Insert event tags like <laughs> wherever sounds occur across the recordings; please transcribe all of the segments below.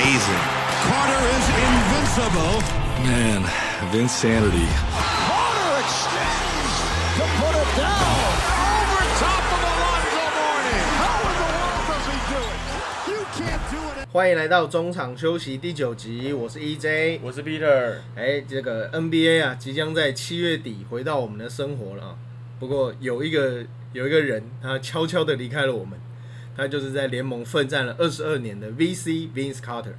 amazing. Carter is invincible. Man, Vinsanity. Carter extends to put it down. Over top of Alonzo Mourning. How in the world does he do it? You can't do it. 欢迎来到中场休息第九集，我是 EJ。我是 Peter，哎，这个 NBA 啊，即将在七月底回到我们的生活了啊。不过有一个有一个人，他悄悄的离开了我们，他就是在联盟奋战了二十二年的 VC Vince Carter。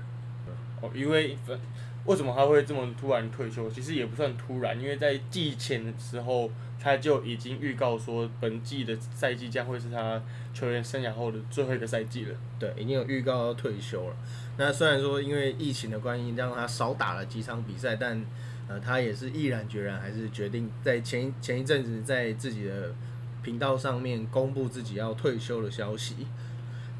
哦，因为为什么他会这么突然退休？其实也不算突然，因为在季前的时候他就已经预告说，本季的赛季将会是他球员生涯后的最后一个赛季了。对，已经有预告要退休了。那虽然说因为疫情的关系，让他少打了几场比赛，但呃，他也是毅然决然，还是决定在前前一阵子在自己的频道上面公布自己要退休的消息。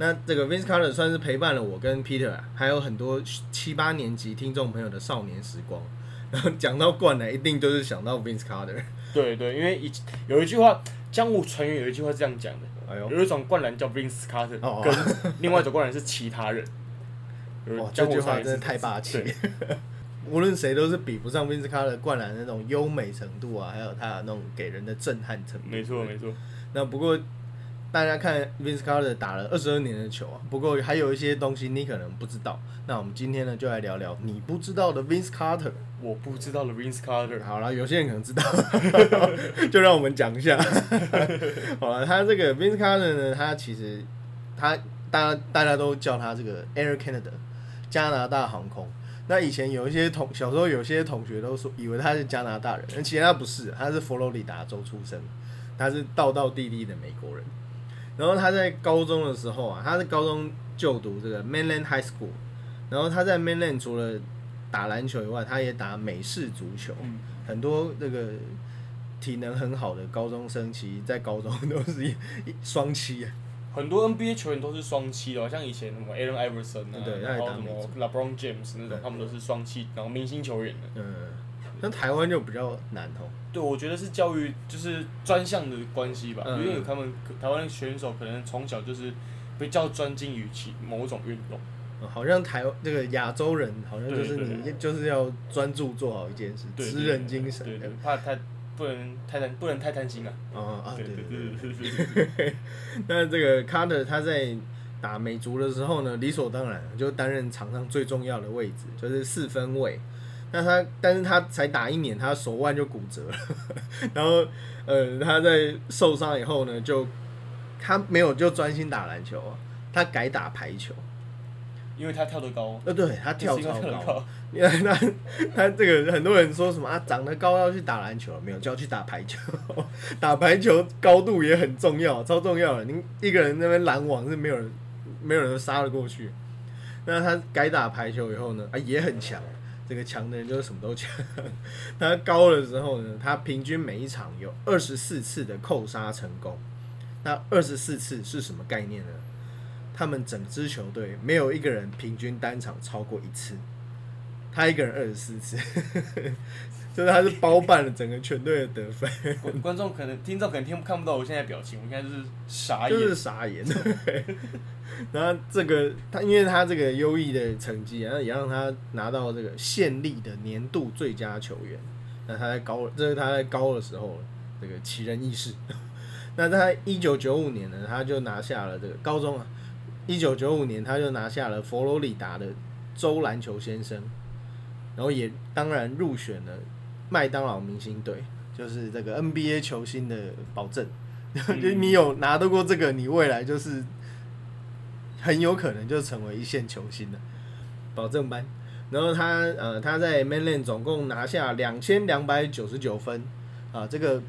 那这个 Vince Carter 算是陪伴了我跟 Peter，、啊、还有很多七八年级听众朋友的少年时光。然 <laughs> 后讲到灌篮，一定都是想到 Vince Carter。对对，因为一有一句话，江湖传言有一句话是这样讲的，哎呦，有一种灌篮叫 Vince Carter，哦跟另外一种灌篮是其他人。哇，这句话真是太霸气。<laughs> 无论谁都是比不上 Vince Carter 灌篮那种优美程度啊，还有他的那种给人的震撼程度。没错没错。那不过大家看 Vince Carter 打了二十二年的球啊，不过还有一些东西你可能不知道。那我们今天呢就来聊聊你不知道的 Vince Carter。我不知道的 Vince Carter，好了，有些人可能知道，<laughs> 就让我们讲一下。<laughs> 好了，他这个 Vince Carter 呢，他其实他大家大家都叫他这个 Air Canada 加拿大航空。那以前有一些同小时候有些同学都说以为他是加拿大人，但其实他不是，他是佛罗里达州出生，他是道道地地的美国人。然后他在高中的时候啊，他在高中就读这个 Mainland High School，然后他在 Mainland 除了打篮球以外，他也打美式足球。嗯很多这个体能很好的高中生，其实在高中 <laughs> 都是双七啊。很多 NBA 球员都是双七的哦，像以前什么 Allen Iverson 啊，对他然后什么 LeBron James 那种，他们都是双七，然后明星球员的。嗯，那台湾就比较难哦。对，我觉得是教育就是专项的关系吧，嗯因为他们台湾选手可能从小就是比较专精于其某种运动。嗯好像台那个亚洲人，好像就是你就是要专注做好一件事，对，职人精神对对，怕太不能太贪，不能太贪心啊。啊啊，对对对对。对对对对。<laughs> 那这个 Carter 他在打美足的时候呢，理所当然就担任场上最重要的位置，就是四分卫。那他，但是他才打一年，他手腕就骨折了。<laughs> 然后，呃，他在受伤以后呢，就他没有就专心打篮球啊，他改打排球。因为他跳得高，呃，对他跳超高为跳得高，因为他他这个很多人说什么啊，长得高要去打篮球，没有就要去打排球，<laughs> 打排球高度也很重要，超重要的。你一个人那边拦网是没有人没有人杀得过去。那他改打排球以后呢，啊也很强，这个强的人就是什么都强。他高了之后呢，他平均每一场有二十四次的扣杀成功。那二十四次是什么概念呢？他们整支球队没有一个人平均单场超过一次，他一个人二十四次，就是他是包办了整个全队的得分，<laughs> 观观众可能听众可能听看不到我现在表情，我现在就是傻眼。就是傻眼。对然后这个他因为他这个优异的成绩，然后也让他拿到这个县立的年度最佳球员。那他在高，这是他在高的时候这个奇人异事。<laughs> 那在一九九五年呢，他就拿下了这个高中啊，一九九五年他就拿下了佛罗里达的州篮球先生，然后也当然入选了麦当劳明星队，就是这个 NBA 球星的保证。就 <laughs> 你有拿到过这个，你未来就是很有可能就成为一线球星的保证班。然后他呃他在 Mainland 总共拿下两千两百九十九分啊，这个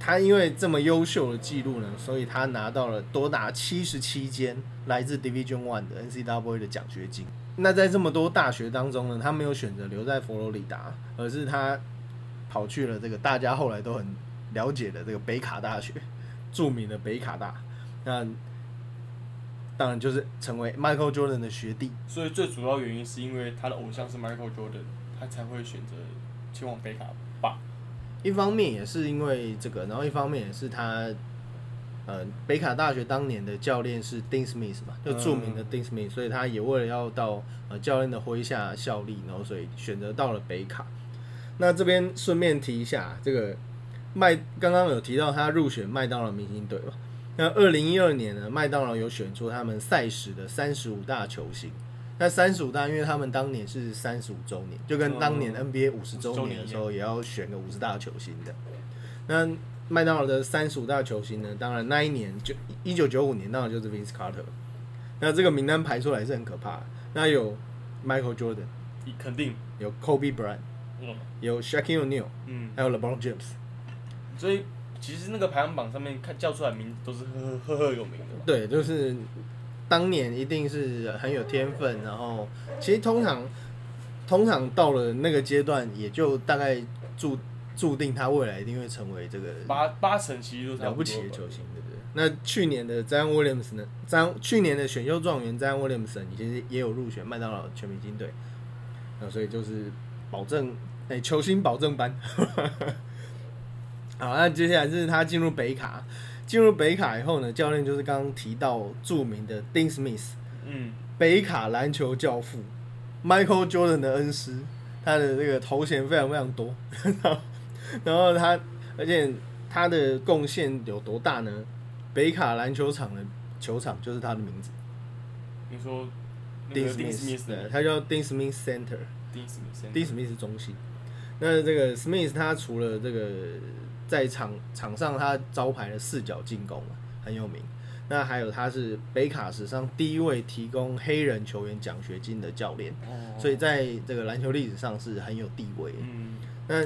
他因为这么优秀的记录呢，所以他拿到了多达七十七间来自 Division One 的 NCAA 的奖学金。那在这么多大学当中呢，他没有选择留在佛罗里达，而是他跑去了这个大家后来都很了解的这个北卡大学，著名的北卡大。那当然就是成为 Michael Jordan 的学弟。所以最主要原因是因为他的偶像是 Michael Jordan，他才会选择前往北卡吧。一方面也是因为这个，然后一方面也是他呃北卡大学当年的教练是 Dean Smith 嘛，就著名的 Dean Smith，、所以他也为了要到呃教练的麾下效力，然后所以选择到了北卡。那这边顺便提一下，这个麦刚刚有提到他入选麦当劳明星队嘛？那二零一二年呢，麦当劳有选出他们赛时的三十五大球星。那三十五大，因为他们当年是三十五周年，就跟当年嗯 NBA 五十周年的时候也要选个五十大球星的。那麦当劳的三十五大球星呢，当然那一年就一九九五年，当然就是 Vince Carter。那这个名单排出来是很可怕的。那有 Michael Jordan，肯定，有 Kobe Bryant，嗯有 Shaquille O'Neal，嗯，还有 LeBron James。所以其实那个排行榜上面看叫出来名字都是赫赫赫有名的。对，就是当年一定是很有天分，然后其实通常通常到了那个阶段，也就大概注注定他未来一定会成为这个八八成其实都差了不起的球星，对不对？那去年的 Zion Williams 呢？詹去年的选秀状元 Zion Williamson 其实也有入选麦当劳全明星队，那所以就是保证哎、球星保证班。<laughs> 好，那接下来是他进入北卡，进入北卡以后呢，教练就是刚刚提到著名的 Dean Smith，嗯，北卡篮球教父，Michael Jordan 的恩师，他的这个头衔非常非常多，<laughs> <laughs> 然后他，而且他的贡献有多大呢？北卡篮球场的球场就是他的名字你说对，他叫 Dean Smith Center。丁 Smith，Dean Smith 是中心。那这个 Smith 他除了这个在场场上他招牌的四角进攻啊很有名，那还有他是北卡史上第一位提供黑人球员奖学金的教练，哦所以在这个篮球历史上是很有地位的。嗯，那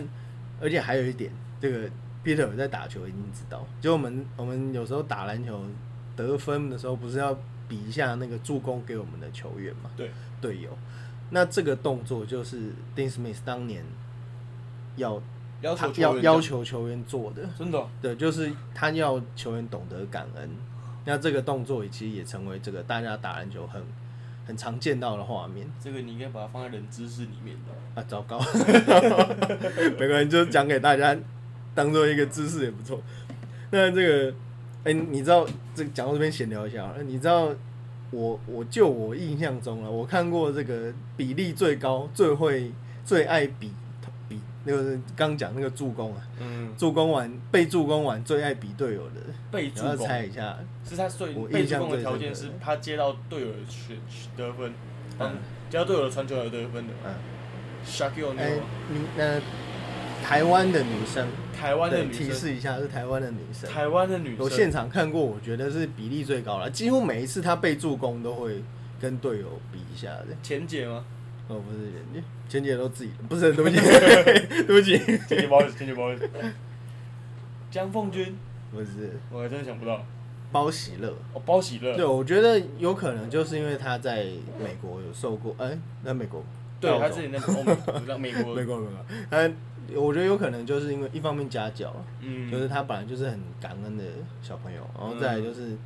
而且还有一点，这个 Peter 在打球已经知道，就我们我们有时候打篮球得分的时候，不是要比一下那个助攻给我们的球员嘛？对，队友。那这个动作就是 Dean Smith 当年要要求球员讲要要求球员做的，真的哦对，就是他要球员懂得感恩。那这个动作其实也成为这个大家打篮球很很常见到的画面这个你应该把它放在冷知识里面的。啊！糟糕，没关系，就讲给大家当做一个知识也不错。那这个，哎、你知道这个讲到这边闲聊一下好了，你知道我我就我印象中了，我看过这个比例最高、最会、最爱比比那个刚讲那个助攻啊，嗯，助攻完被助攻完最爱比队友的，被助攻。猜一下，是他最我被助印象最攻的条件是他接到队友的选得分，接到队友的传球而得分的。嗯，Shaquille 哎、O'Neal，你那台湾的女生，台湾的，女生，提示一下是台湾的女生，台湾的女生，我现场看过，我觉得是比例最高了，几乎每一次她被助攻都会跟队友比一下的。前姐吗？哦，不是人家，前姐都自己，不是，对不起，<laughs> 对不起，前姐不好意思，前姐不好意思。江凤君，不是我还真的想不到。包喜乐。哦，包喜乐，对，我觉得有可能就是因为他在美国有受过，哎、在美国，对，他自己那个欧美，美国，<laughs> 美国，美国，他我觉得有可能就是因为一方面家教啊，嗯，就是他本来就是很感恩的小朋友，然后再来就是，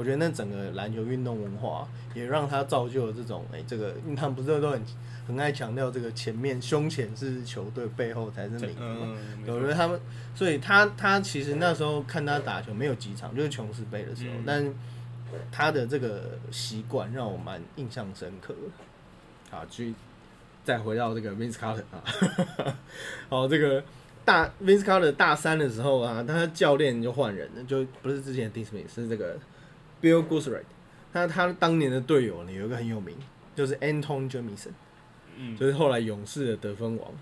我觉得那整个篮球运动文化也让他造就了这种，哎、这个因为他们不是都很很爱强调这个前面胸前是球队，背后才是名嘛。嗯，我觉得他们，所以他他其实那时候看他打球没有几场，就是琼斯杯的时候，嗯但他的这个习惯让我蛮印象深刻的。好，去再回到这个 Vince Carter 啊，<laughs> 好，这个大 Vince Carter 大三的时候啊，他教练就换人了，就不是之前的 Dean Smith，是这个 Bill Guthrie。那他当年的队友呢，有一个很有名，就是 Anton Jamison。嗯，就是后来勇士的得分王。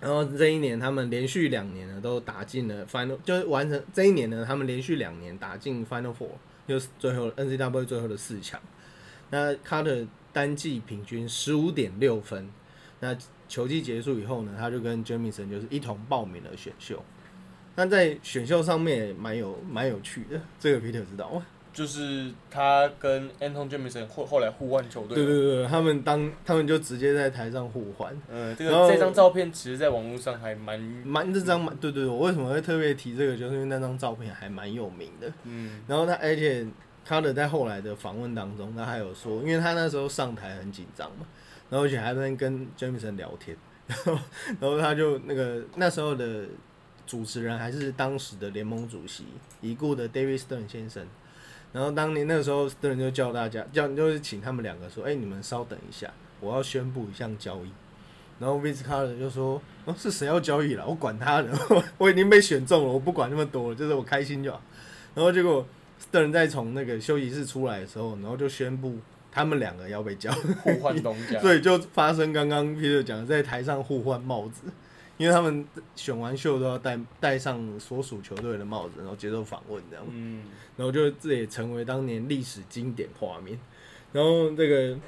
然后这一年，他们连续两年呢都打进了 Final，就是完成这一年呢，他们连续两年打进 Final Four，就是最后 NCAA 最后的四强。那他的单季平均十五点六分。那球季结束以后呢，他就跟 Jamison 就是一同报名了选秀。那在选秀上面也蛮有蛮有趣的，这个 Peter 知道吗？就是他跟 Anton Jamison 后后来互换球队，对对对，他们当他们就直接在台上互换。嗯，这个这张照片其实在网络上还蛮，蛮这张蛮对对对，我为什么会特别提这个，就是因为那张照片还蛮有名的。嗯，然后他而且他的在后来的访问当中，他还有说，因为他那时候上台很紧张嘛，然后而且还在跟 Jameson 聊天，然 <laughs> 后然后他就那个那时候的主持人还是当时的联盟主席已故的 David Stern 先生。然后当年那个时候，Stern 就叫大家叫就是请他们两个说：“哎、你们稍等一下，我要宣布一项交易。”然后 Vince Carter 就说：“哦，是谁要交易了？我管他的，<laughs> 我已经被选中了，我不管那么多了，就是我开心就好。”然后结果 Stern 在从那个休息室出来的时候，然后就宣布他们两个要被交。互换东家。<laughs> 所以就发生刚刚 Peter 讲的，在台上互换帽子，因为他们选完秀都要戴戴上所属球队的帽子，然后接受访问这样，嗯，然后就这也成为当年历史经典画面。然后这个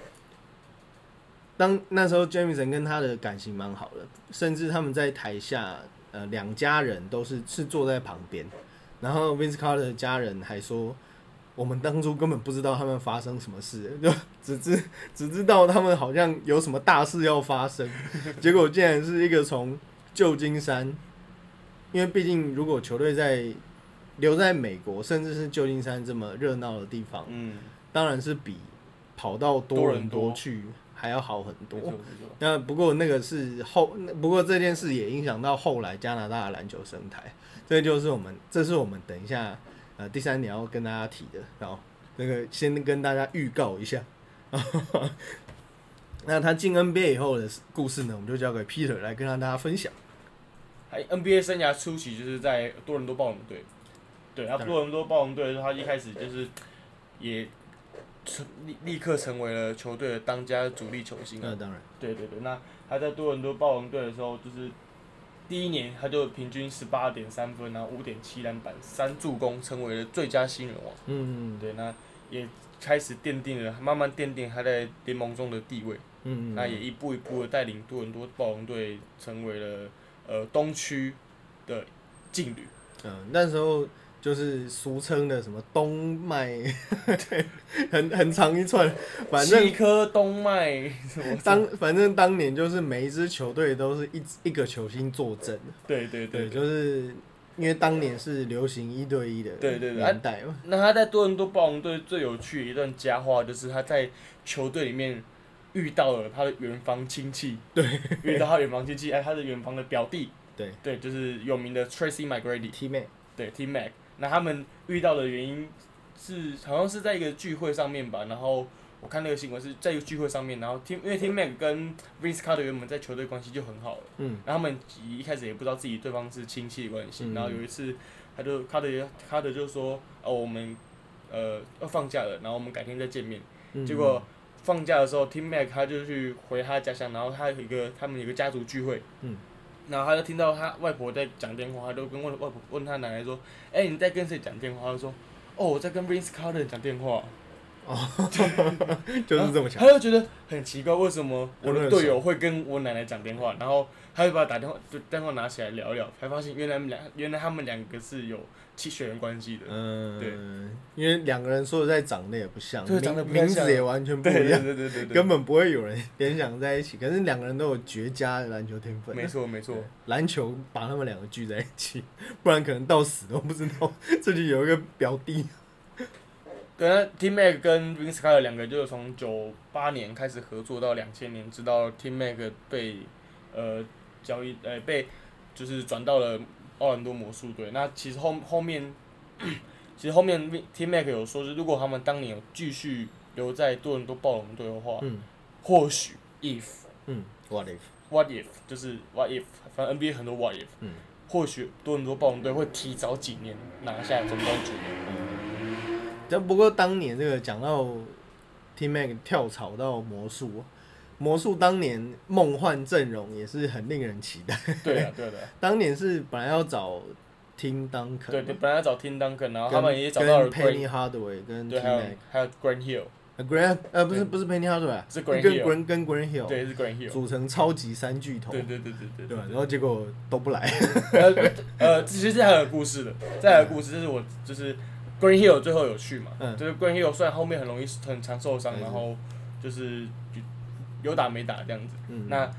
当那时候 Jamison 跟他的感情蛮好的，甚至他们在台下呃两家人都是是坐在旁边，然后 Vince Carter 的家人还说。我们当初根本不知道他们发生什么事，就只知只知道他们好像有什么大事要发生，结果竟然是一个从旧金山，因为毕竟如果球队在留在美国，甚至是旧金山这么热闹的地方，嗯，当然是比跑到多伦多去还要好很多。那不过那个是后，那不过这件事也影响到后来加拿大的篮球生态。这就是我们，这是我们等一下呃第三点要跟大家提的。然后那个先跟大家预告一下。<laughs> 那他进 NBA 以后的故事呢，我们就交给 Peter 来跟大家分享。还 NBA 生涯初期就是在多伦多暴龙队，对，他多伦多暴龙队，他一开始就是也成立立刻成为了球队的当家主力球星啊那。当然，对对对，那他在多伦多暴龙队的时候，就是第一年他就平均十八点三分，然后五点七篮板、三助攻，成为了最佳新人王。嗯对，那也开始奠定了，慢慢奠定他在联盟中的地位。嗯，那也一步一步的带领多伦多暴龙队成为了呃东区的劲旅。嗯，那时候就是俗称的什么东脉，<laughs> 对，很很长一串，反正七颗东脉什么当反正当年就是每一支球队都是一一个球星坐镇，对对对，对，就是因为当年是流行一对一的对对对年代嘛，那他在多伦多暴龙队最有趣的一段佳话，就是他在球队里面遇到了他的远房亲戚，对，遇到他远房亲戚，哎，他的远房的表弟，对。对，就是有名的 Tracy McGrady，，T 妹，对 T Mac。那他们遇到的原因是好像是在一个聚会上面吧，然后我看那个新闻是在一个聚会上面，然后 T 因为 T Mac 跟 Vince Carter 原本在球队关系就很好了。嗯。然后他们一开始也不知道自己对方是亲戚的关系，嗯。然后有一次，他就卡德卡德就说，哦，我们呃要放假了，然后我们改天再见面。嗯。结果放假的时候，Tim Mac 他就去回他家乡，然后他有一个他们有一个家族聚会，嗯，然后他就听到他外婆在讲电话，他就跟外外婆问他奶奶说，哎、你在跟谁讲电话？他就说，哦，我在跟 Vince Carter 讲电话。<laughs> 就是这么巧他，就觉得很奇怪，为什么我的队友会跟我奶奶讲电话？然后他就把打电话就电话拿起来聊聊，才发现原来他们两原来他们两个是有气血缘关系的。嗯，对因为两个人说实在长得也不像，名对长得不太名字也完全不一样，对对对对，根本不会有人联想在一起，可是两个人都有绝佳的篮球天分，没错没错。篮球把他们两个聚在一起，<laughs> 不然可能到死都不知道自己有一个表弟。对，那 T Mac 跟 Vince Carter 两个就是从九八年开始合作到两千年，直到 T Mac 被呃交易呃被就是转到了奥兰多魔术队。那其实后后面 <clears throat> 其实后面 T Mac 有说，是如果他们当年有继续留在多伦多暴龙队的话，嗯或许 if 嗯，What if？what if 就是 what if，反正 NBA 很多 what if，嗯或许多伦多暴龙队会提早几年拿下总冠军。但不过当年这个讲到 T Mac 跳槽到魔术，魔术当年梦幻阵容也是很令人期待。对啊，对啊。<laughs> 当年是本来要找 Tim Duncan，对对，本来要找 Tim Duncan，然后他们也找到了 Penny Hardaway 跟对，还有。还有 Grant Hill，呃 Grant 呃不是不是 Penny Hardaway，啊是 Grant 跟 Hill Grant 跟 Grant Hill 对，是 Grant Hill，组成超级三巨头，对对对对对对吧？然后结果都不来，<laughs> 呃呃，其实这还有故事的，这还有故事，就是我就是 Grant Hill 最后有去嘛，嗯。就是 Grant Hill 虽然后面很容易很常受伤，嗯然后就是有打没打这样子。嗯，那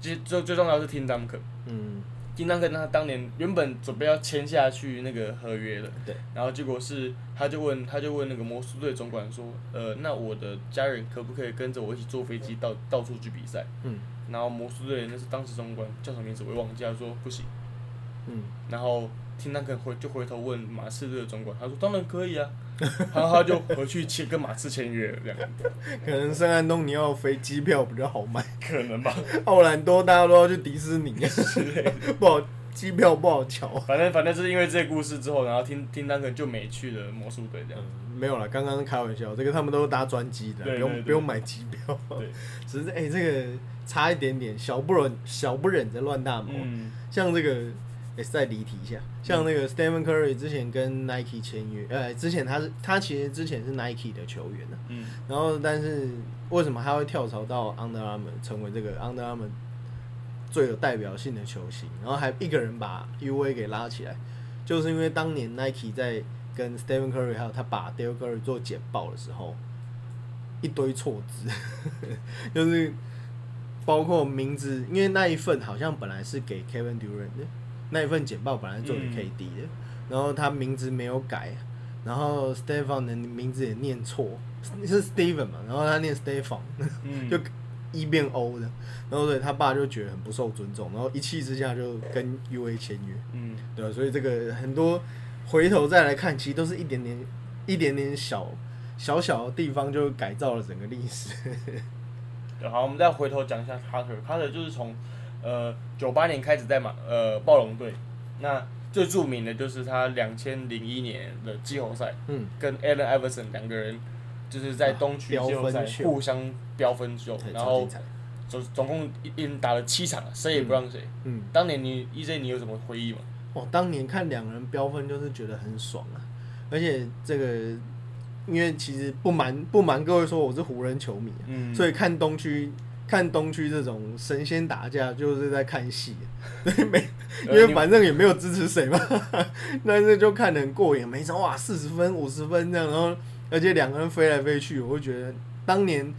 其实最最重要是 Tim Duncan。嗯 Tim Duncan 他当年原本准备要签下去那个合约的，对，然后结果是他就问他就问那个魔术队总管说，呃，那我的家人可不可以跟着我一起坐飞机到到处去比赛？嗯然后魔术队那是当时总管叫什么名字我也忘记，他说不行，嗯，然后听那个回就回头问马刺队的总管，他说当然可以啊，<laughs> 然后他就回去签跟马刺签约了，这样可能圣安东尼奥飞机票比较好卖，可能吧。奥兰多大家都要去迪士尼之类的，不好机票不好瞧。反正反正就是因为这个故事之后，然后听听那个就没去了魔术队这样。嗯，没有了，刚刚开玩笑，这个他们都是搭专机的，不用不用买机票。对，只是哎、这个差一点点，小不忍小不忍则乱大谋。嗯像这个，哎、再离题一下，像那个 Stephen Curry 之前跟 Nike 签约，呃，之前他是他其实之前是 Nike 的球员呢、嗯。然后但是为什么他会跳槽到 Under Armour 成为这个 Under Armour 最有代表性的球星，然后还一个人把 UA 给拉起来，就是因为当年 Nike 在跟 Stephen Curry 还有他把 Dale Curry 做简报的时候，一堆错字，<laughs> 就是包括名字，因为那一份好像本来是给 Kevin Durant 的，那一份简报本来做给嗯 KD 的，然后他名字没有改，然后 Stephen 的名字也念错，是 Steven 嘛，然后他念 Stephen，嗯，<laughs> 就一变 O 的，然后所以他爸就觉得很不受尊重，然后一气之下就跟 UA 签约，嗯。对吧、所以这个很多回头再来看，其实都是一点点、一点点小小小的地方，就改造了整个历史。<laughs> 对好，我们再回头讲一下 Carter，Carter 就是从呃九八年开始在马呃暴龙队，那最著名的就是他两千零一年的季后赛，嗯，跟 Allen Iverson 两个人就是在东区季后赛互相飙分秀，对然后。总总共一一人打了七场，谁也不让谁。嗯，当年你 EJ 你有什么回忆吗？哦，当年看两个人飙分就是觉得很爽啊，而且这个，因为其实不瞒不瞒各位说，我是湖人球迷、啊，嗯所以看东区看东区这种神仙打架就是在看戏，<laughs> 对没？因为反正也没有支持谁嘛，<laughs> 但是就看得很过瘾，每场哇四十分五十分这样，然后而且两个人飞来飞去，我会觉得当年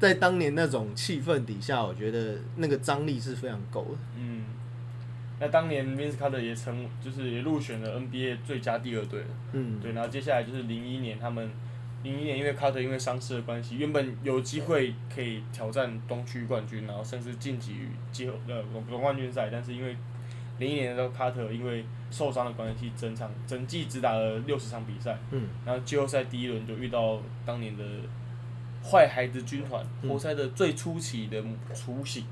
在当年那种气氛底下，我觉得那个张力是非常够的。嗯，那当年 Vince Carter 也成就是也入选了 NBA 最佳第二队了。嗯，对，然后接下来就是零一年，他们零一年因为卡特因为伤势的关系，原本有机会可以挑战东区冠军，然后甚至晋级于季后呃总总冠军赛，但是因为零一年的时候卡特因为受伤的关系，整场整季只打了六十场比赛，嗯，然后季后赛第一轮就遇到当年的坏孩子军团，嗯。活塞的最初期的雏形，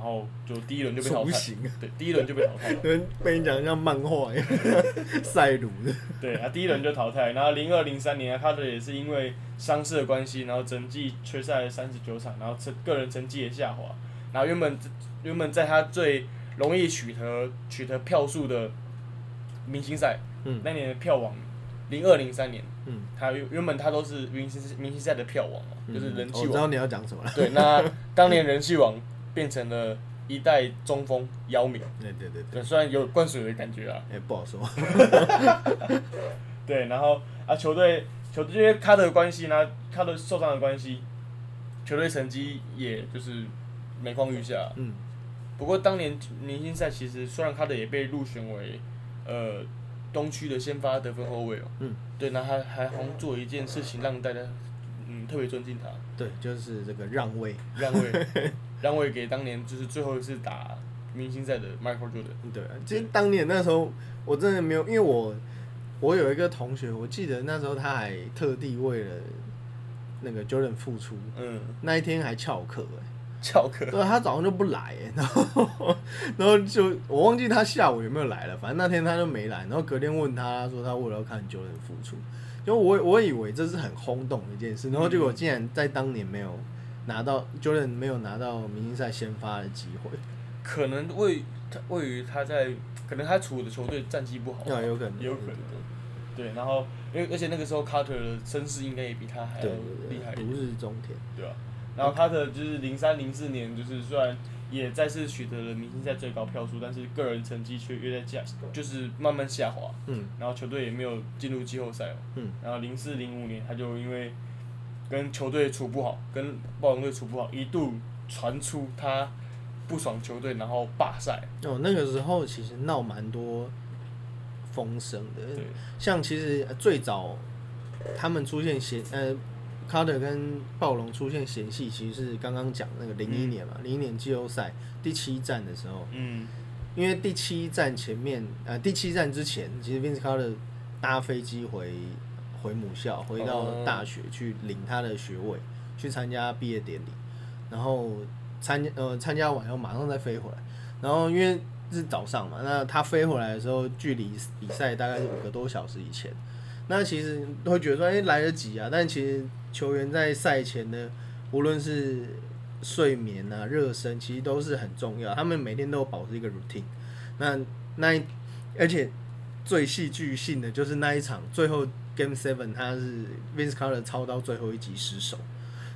然后就第一轮就被淘汰，对，第一轮就被淘汰了。<laughs> 跟被你讲像漫画一样，赛鲁的，对，他第一轮就淘汰，然后零二零三年，他的也是因为伤势的关系，然后整季缺赛三十九场，然后成个人成绩也下滑，然后原本原本在他最容易取得取得票数的明星赛，嗯。那年的票王，零二零三年，嗯，他原原本他都是明星明星赛的票王嘛，就是人气王，我知道你要讲什么了。对，那当年人气王变成了一代中锋姚明，对对对对，虽然有灌水的感觉啊，哎、不好说。<laughs> 对，然后啊，球队球队因为他的关系呢，他的受伤的关系，球队成绩也就是每况愈下。嗯，不过当年明星赛其实虽然卡特也被入选为呃东区的先发得分后卫哦，嗯，对，那他还好像做了一件事情让大家嗯特别尊敬他，对，就是这个让位。让位 <laughs> 让位给当年就是最后一次打明星赛的 Michael Jordan。对，其实当年那时候我真的没有，因为我我有一个同学，我记得那时候他还特地为了那个 Jordan 付出，嗯，那一天还翘课哎。翘课。对，他早上就不来 <laughs> 哎，然后然后就我忘记他下午有没有来了，反正那天他就没来，然后隔天问他，他说他为了要看 Jordan 复出，就我我以为这是很轰动的一件事，然后结果竟然在当年没有拿到 Jordan 没有拿到明星赛先发的机会，可能位他位于他在，可能他处的球队战绩不好，啊有可能有可能。对，然后因为而且那个时候卡特的身世应该也比他还要厉害一点，如日中天。对吧、然后卡特就是零三零四年，就是虽然也再次取得了明星赛最高票数，但是个人成绩却越在下，就是慢慢下滑。嗯然后球队也没有进入季后赛哦。嗯。然后零四零五年，他就因为跟球队处不好，跟暴龙队处不好，一度传出他不爽球队，然后罢赛。哦，那个时候其实闹蛮多风声的，像其实呃最早他们出现嫌呃，卡特跟暴龙出现嫌隙，其实是刚刚讲那个零一年嘛，零一、年季后赛第七站的时候，嗯，因因为第七站前面呃第七站之前，其实 Vince Carter 搭飞机回回母校，回到哦大学去领他的学位，去参加毕业典礼，然后参呃参加完以后马上再飞回来，然后因为是早上嘛，那他飞回来的时候，距离比赛大概是五个多小时以前。那其实会觉得说，哎、来得及啊！但其实球员在赛前的，无论是睡眠啊、热身，其实都是很重要。他们每天都有保持一个 routine。那那一而且最戏剧性的就是那一场最后 Game Seven 他是 Vince Carter 操到最后一集失手，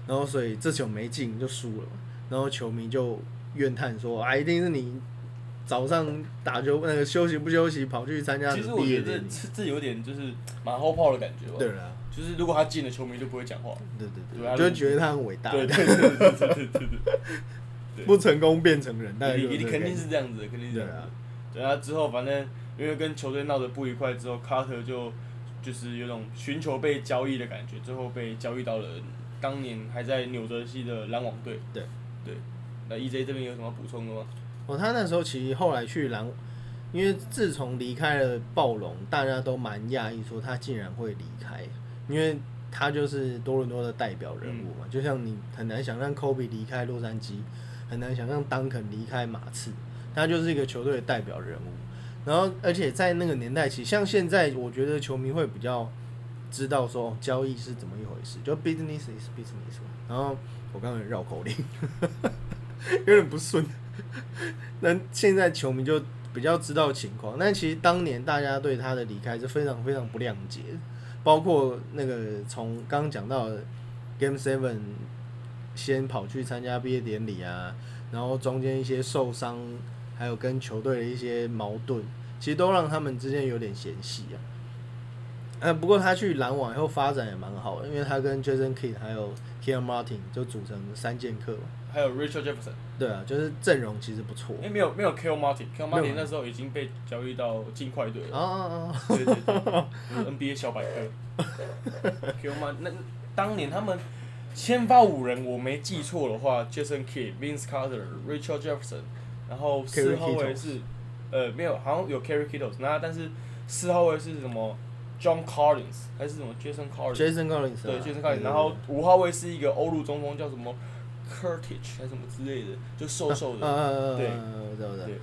然后所以这球没进就输了，然后球迷就怨叹说啊，一定是你早上打球那个休息不休息跑去参加。其实我觉得这这有点就是马后炮的感觉吧。对啊。就是如果他进了，球迷就不会讲话。对对对，就觉得他很伟大。对对对对对对。<laughs> 不成功变成人，但一定肯定是这样子，肯定是这样子。对啊，之后反正因为跟球队闹得不愉快之后，Carter 就就是有种寻求被交易的感觉，最后被交易到了当年还在纽泽西的篮网队。对对，那 EJ 这边有什么补充的吗？哦，他那时候其实后来去篮，因为自从离开了暴龙，大家都蛮讶异，说他竟然会离开，因为他就是多伦多的代表人物嘛，就像你很难想象科比离开洛杉矶，很难想象当肯离开马刺，他就是一个球队的代表人物。然后，而且在那个年代起，像现在，我觉得球迷会比较知道说、交易是怎么一回事，就 business is business 嘛。然后我刚刚绕口令，<laughs> 有点不顺。那现在球迷就比较知道情况，但其实当年大家对他的离开是非常非常不谅解，包括那个从刚刚讲到 Game Seven 先跑去参加毕业典礼啊，然后中间一些受伤，还有跟球队的一些矛盾，其实都让他们之间有点嫌隙啊。呃，不过他去篮网以后发展也蛮好的，因为他跟 Jason Kidd 还有 Keon Martin 就组成三剑客嘛。还有 Richard Jefferson，对啊，就是阵容其实不错因。为没有没有 Kill Martin，Kill Martin 那时候已经被交易到金块队了。啊啊啊！对对对，<laughs> NBA 小百科。Kier Martin？那当年他们先发五人，我没记错的话，Jason Kidd、Vince Carter、Richard Jefferson，然后四号位是呃没有，好像有 Carry Kittles，那但是四号位是什么？John Collins 还是什么 Jason Collins？Jason Collins 对啊 Jason Collins，然后五号位是一个欧陆中锋，叫什么 Curtis 还是什么之类的，就瘦瘦的。对，对对。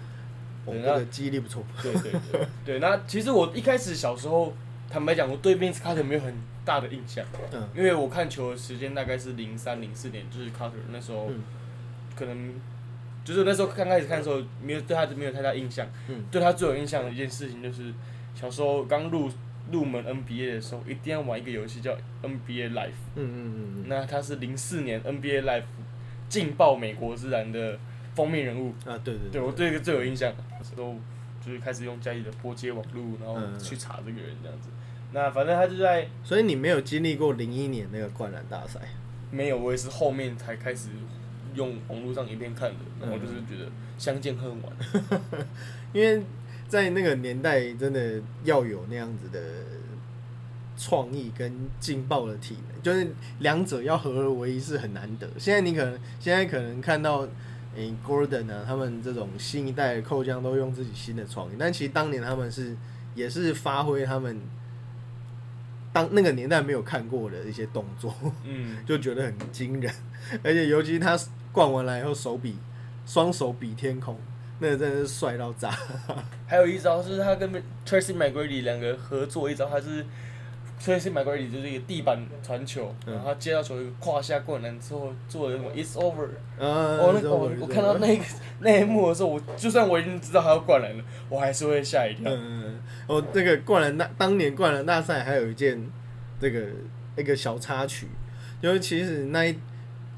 我对这个记忆力不错。对对对对，那其实我一开始小时候，坦白讲，我对 Vince Carter 没有很大的印象，嗯因为我看球的时间大概是零三零四年，就是 Carter 那时候，嗯可能就是那时候刚开始看的时候，没有对他没有太大印象，嗯。对他最有印象的一件事情就是小时候刚入入门 NBA 的时候，一定要玩一个游戏叫 NBA Live，嗯嗯嗯那他是零四年 NBA Live 劲爆美国之篮的封面人物，嗯啊，对对对。我对这个最有印象，都就是开始用家里的拨接网络，然后嗯。去查这个人这样子。那反正他就在所以你没有经历过零一年那个灌篮大赛，没有，我也是后面才开始用网络上影片看的，然后就是觉得相见恨晚。<laughs> 因为在那个年代真的要有那样子的创意跟劲爆的体能，就是两者要合而为一是很难得。现在你可能现在可能看到诶、Gordon 啊，他们这种新一代的扣将都用自己新的创意，但其实当年他们是也是发挥他们当那个年代没有看过的一些动作。嗯，<laughs> 就觉得很惊人，而且尤其他灌完了以后手比双手比天空，那个真的是帅到炸。<laughs> 还有一招就是他跟 Tracy McGrady 两个合作一招，他是 Tracy McGrady 就是一个地板传球，嗯然后他接到球一个胯下灌篮之后做了什么 It's over。呃，哦，那个我我看到那个 <laughs> 那一幕的时候，我就算我已经知道他要灌篮了，我还是会吓一跳。嗯嗯，哦，这个灌篮大当年灌篮大赛还有一件这个一个小插曲，就是其实那一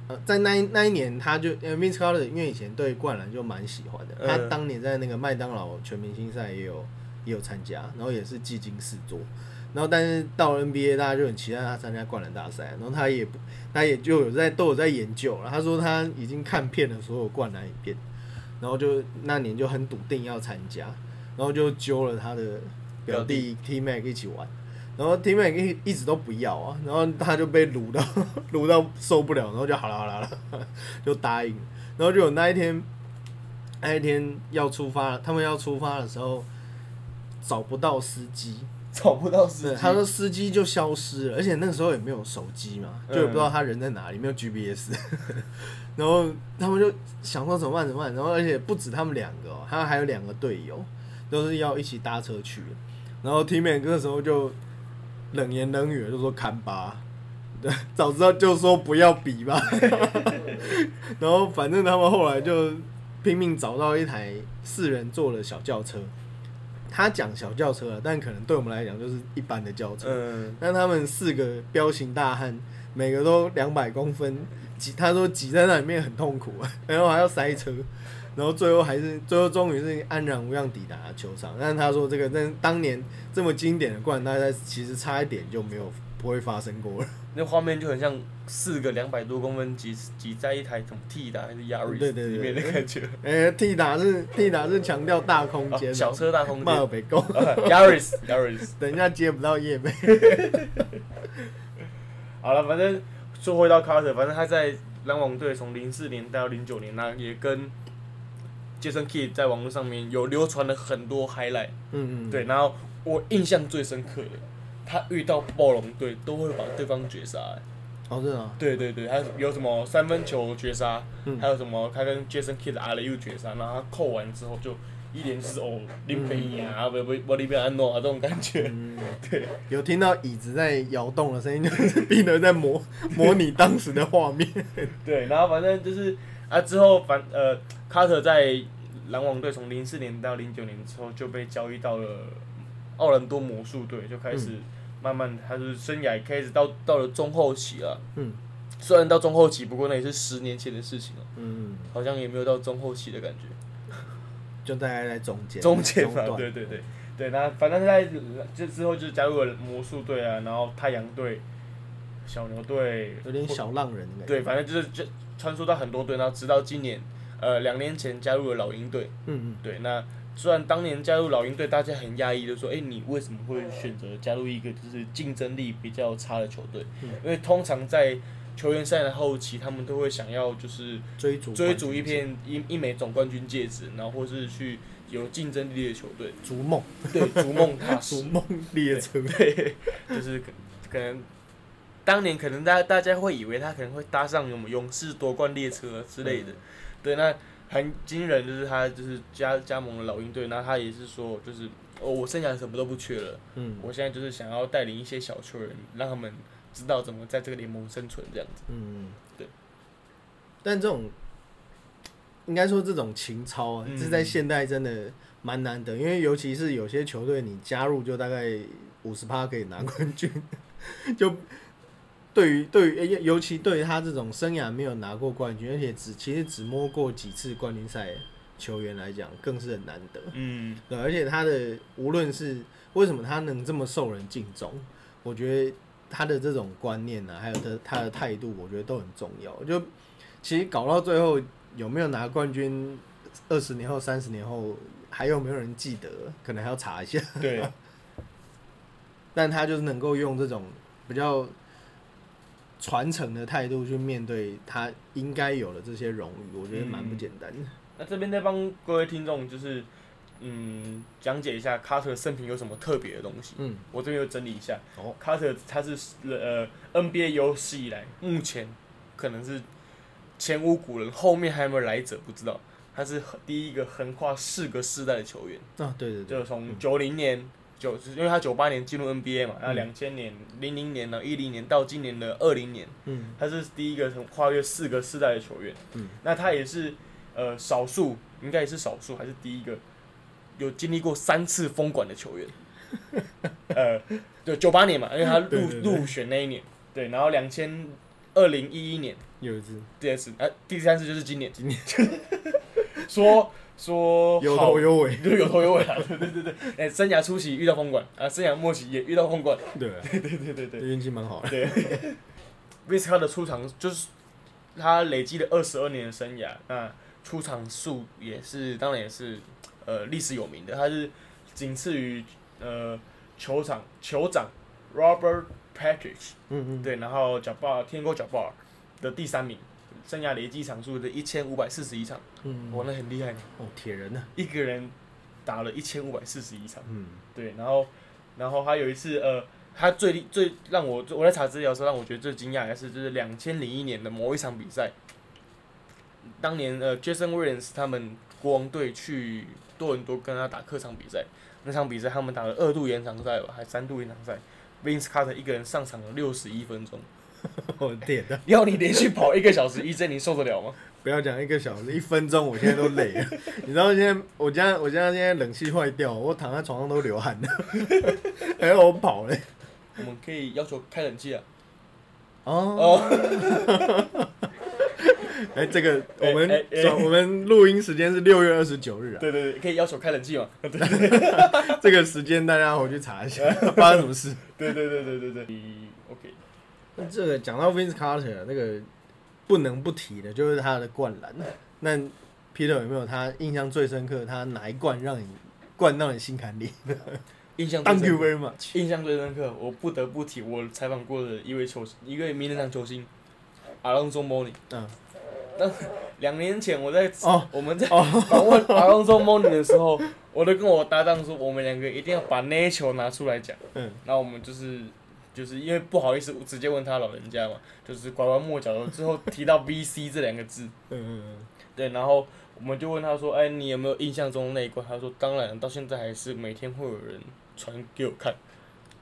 呃在那一那一年他就呃 Vince Carter 因为以前对灌篮就蛮喜欢的，嗯他当年在那个麦当劳全明星赛也有也有参加，然后也是技惊四座。然后，但是到了 NBA，大家就很期待他参加灌篮大赛。然后他也不，他也就有在都有在研究了。他说他已经看遍了所有灌篮影片，然后就那年就很笃定要参加，然后就揪了他的表弟 T Mac 一起玩。然后 T Mac 一一直都不要啊，然后他就被撸到 <laughs> 撸到受不了，然后就好了好了好了，<laughs> 就答应。然后就有那一天，那一天要出发，他们要出发的时候找不到司机，找不到司，机。他说司机就消失了，而且那个时候也没有手机嘛，嗯就也不知道他人在哪里，没有 GPS。<laughs> 然后他们就想说怎么办怎么办，然后而且不止他们两个哦，他还有两个队友都是要一起搭车去的。然后 T Man 那时候就冷言冷语的就说看吧，对，早知道就说不要比吧。<laughs> 然后反正他们后来就拼命找到一台四人座的小轿车。他讲小轿车啊，但可能对我们来讲就是一般的轿车。嗯，但他们四个彪形大汉，每个都两百公分，挤他说挤在那里面很痛苦，<laughs> 然后还要塞车，然后最后还是最后终于是安然无恙抵达球场。但是他说这个在当年这么经典的冠大赛，其实差一点就没有不会发生过了。那画面就很像四个两百多公分挤挤在一台什么 T 的还是 Yaris <laughs> 对对对里面的感觉。<laughs> 哎、t 打是 T 打是强调大空间、哦小车大空间马尔北够，Yaris Yaris。等一下接不到叶贝。<laughs> 好了，反正说回到卡特，反正他在篮网队从零四年到零九年，那也跟杰森 Kidd 在网络上面有流传了很多 highlight。嗯嗯，对，然后我印象最深刻的，他遇到暴龙队都会把对方绝杀、欸哦，真的啊，对对对，他有什么三分球绝杀，嗯。还有什么他跟 Jason Kidd 阿雷又绝杀，然后他扣完之后就一连就是哦林北呀，不不不里边安诺啊这种感觉。嗯，<laughs> 对，有听到椅子在摇动的声音，就是彼得在模 <laughs> 模拟当时的画面。对，然后反正就是啊之后反呃卡特在篮网队从零四年到零九年之后就被交易到了奥兰多魔术队，就开始慢慢他就是生涯开始到到了中后期了。嗯虽然到中后期，不过那也是十年前的事情了，嗯，好像也没有到中后期的感觉。就大概在中间，中间嘛，段对对对对，那反正在这之后就加入了魔术队啊，然后太阳队、小牛队，有点小浪人的感觉。对，反正就是就穿梭到很多队，然后直到今年，呃，两年前加入了老鹰队。嗯嗯对，那虽然当年加入老鹰队，大家很压抑，就说，哎、你为什么会选择加入一个就是竞争力比较差的球队？嗯因为通常在球员赛的后期，他们都会想要就是嗯，追逐追逐一片一一枚总冠军戒指，然后或是去有竞争力的球队，逐梦，对，逐梦踏实，<laughs> 逐梦列车。对，就是可可能当年可能大大家会以为他可能会搭上什么勇士夺冠列车之类的，嗯对，那很惊人，就是他就是加加盟了老鹰队，那他也是说就是哦，我剩下什么都不缺了，嗯我现在就是想要带领一些小球员，让他们知道怎么在这个联盟生存这样子，嗯，对。但这种应该说这种情操啊，嗯这在现代真的蛮难得，因为尤其是有些球队你加入就大概五十趴可以拿冠军，<laughs> 就对于对于尤尤其对于他这种生涯没有拿过冠军，而且只其实只摸过几次冠军赛球员来讲，更是很难得。嗯，对，而且他的无论是为什么他能这么受人敬重，我觉得他的这种观念啊，还有他他的态度，我觉得都很重要。就其实搞到最后有没有拿冠军，二十年后、三十年后还有没有人记得，可能还要查一下。对，<laughs> 但他就是能够用这种比较传承的态度去面对他应该有的这些荣誉，我觉得蛮不简单的。那这边再帮各位听众就是嗯讲解一下卡特生平有什么特别的东西。嗯，我这边有整理一下。哦，卡特他是呃 NBA 有史以来目前可能是前无古人，后面还有没有来者不知道。他是第一个横跨四个世代的球员，啊，对对对，就是从九零年九，因为他九八年进入 NBA 嘛，然后嗯。两千年、零零年呢、一零年到今年的二零年，嗯。他是第一个从跨越四个世代的球员。嗯，那他也是呃少数，应该也是少数，还是第一个有经历过三次封管的球员。<laughs> 呃，对，九八年嘛，因为他入入选那一年，对，然后两千二零一一年。有一次。第二次，呃，第三次就是今年，今年。<laughs> 说说有头有尾，就有头有尾啊，<laughs> 对对对对，哎、生涯初期遇到风管啊，生涯末期也遇到风管，对。啊对对对对。对。运气蛮好的。对。V i s c a 的出场就是他累积了二十二年的生涯，那出场数也是当然也是呃历史有名的，他是仅次于呃球场酋长 Robert Patrick 嗯嗯，对，然后 Jabbar 天勾 Jabbar 的第三名，生涯累计场数的一千五百四十一场，嗯，哇，那很厉害。呢，哦，铁人呢？一个人打了一千五百四十一场。嗯，对，然后，然后还有一次，呃，他最最让我我在查资料的时候，让我觉得最惊讶的是，就是两千零一年的某一场比赛，当年呃，Jason Williams 他们国王队去多伦多跟他打客场比赛，那场比赛他们打了二度延长赛吧，还三度延长赛，Vince Carter 一个人上场了六十一分钟，<laughs> 我的天呐！要你连续跑一个小时一针，你受得了吗？不要讲一个小时，一分钟，我现在都累了。<laughs> 你知道现在我家我家现在冷气坏掉，我躺在床上都流汗了，还 <laughs> 要我跑嘞。我们可以要求开冷气啊。哦，哦，哎，这个我们我们录音时间是六月二十九日啊，对对对，可以要求开冷气嘛？对这个时间大家回去查一下发生什么事。对对对对对对。OK，那这个讲到 Vince Carter 那个不能不提的就是他的灌篮。那 Peter 有没有他印象最深刻？他哪一灌让你灌到你心坎里印象最？<laughs> Thank 深 you 刻 very much。印象最深刻，我不得不提我采访过的一位球星，一位名人堂球星，阿隆索莫尼。嗯，两年前我在、哦我们在哦访问阿隆索莫尼的时候，我都跟我搭档说，我们两个一定要把那一球拿出来讲。嗯，然后我们就是就是因为不好意思直接问他老人家嘛，就是拐弯抹角的之后提到 VC 这两个字，嗯嗯嗯对，然后我们就问他说，哎，你有没有印象中那一关？他说，当然，到现在还是每天会有人传给我看。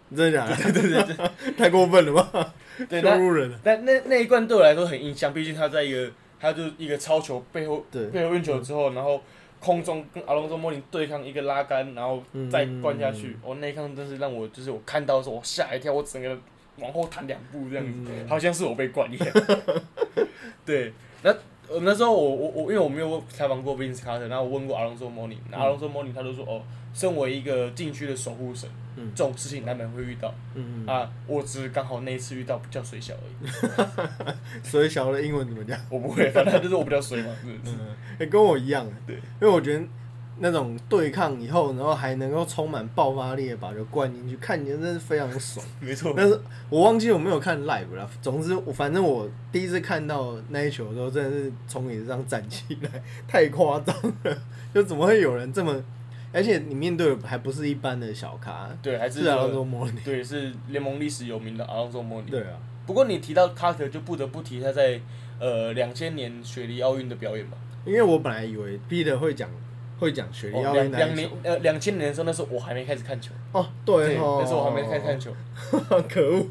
嗯，真的假的？<laughs> 对对对对，太过分了吧？对，羞那辱人了。但那那一罐对我来说很印象，毕竟他在一个，他就是一个超球背后对背后运球之后，然后空中跟阿隆索莫林对抗一个拉杆，然后再灌下去。哦，那一刻真是让我就是我看到的时候我吓一跳，我整个人往后弹两步这样子，嗯好像是我被灌一样。<laughs> 对，那呃那时候我我我因为我没有采访过 Vince Carter，然后我问过阿隆索莫林，然后阿隆索莫林他就说哦，身为一个禁区的守护神，嗯这种事情难免会遇到。嗯嗯，啊，我只是刚好那一次遇到比较水小而已。所以小的英文怎么讲？我不会，反正就是我比较水嘛。是是跟我一样。对，因为我觉得那种对抗以后，然后还能够充满爆发力的把球灌进去，看起来真是非常爽。<laughs> 没错。但是我忘记我没有看 live 了。总之，我反正我第一次看到那一球的时候，真的是从椅子上站起来，太夸张了。就怎么会有人这么？而且你面对的还不是一般的小咖，对，还是是阿隆索莫尼。对，是联盟历史有名的阿隆索莫尼。对啊，不过你提到卡特，就不得不提他在呃两千年雪梨奥运的表演吧。因为我本来以为 Peter 会讲会讲雪梨哦奥两两年。呃两千年的时候，那时候我还没开始看球。哦，对哦，那时候我还没开始看球。<laughs> 可恶，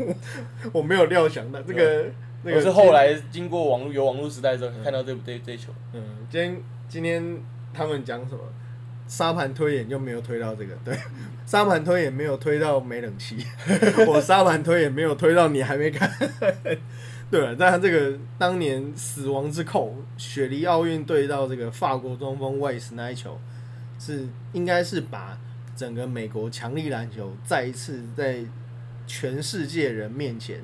我没有料想到这个那个我是后来经过网络有网络时代之后看到这这这一球。嗯，今天今天他们讲什么？沙盘推演就没有推到这个，对，沙盘推演没有推到没冷气，<laughs> 我沙盘推演没有推到你还没看，对，但他这个当年死亡之扣，雪梨奥运对到这个法国中锋 Weiss 那一球，是应该是把整个美国强力篮球再一次在全世界人面前，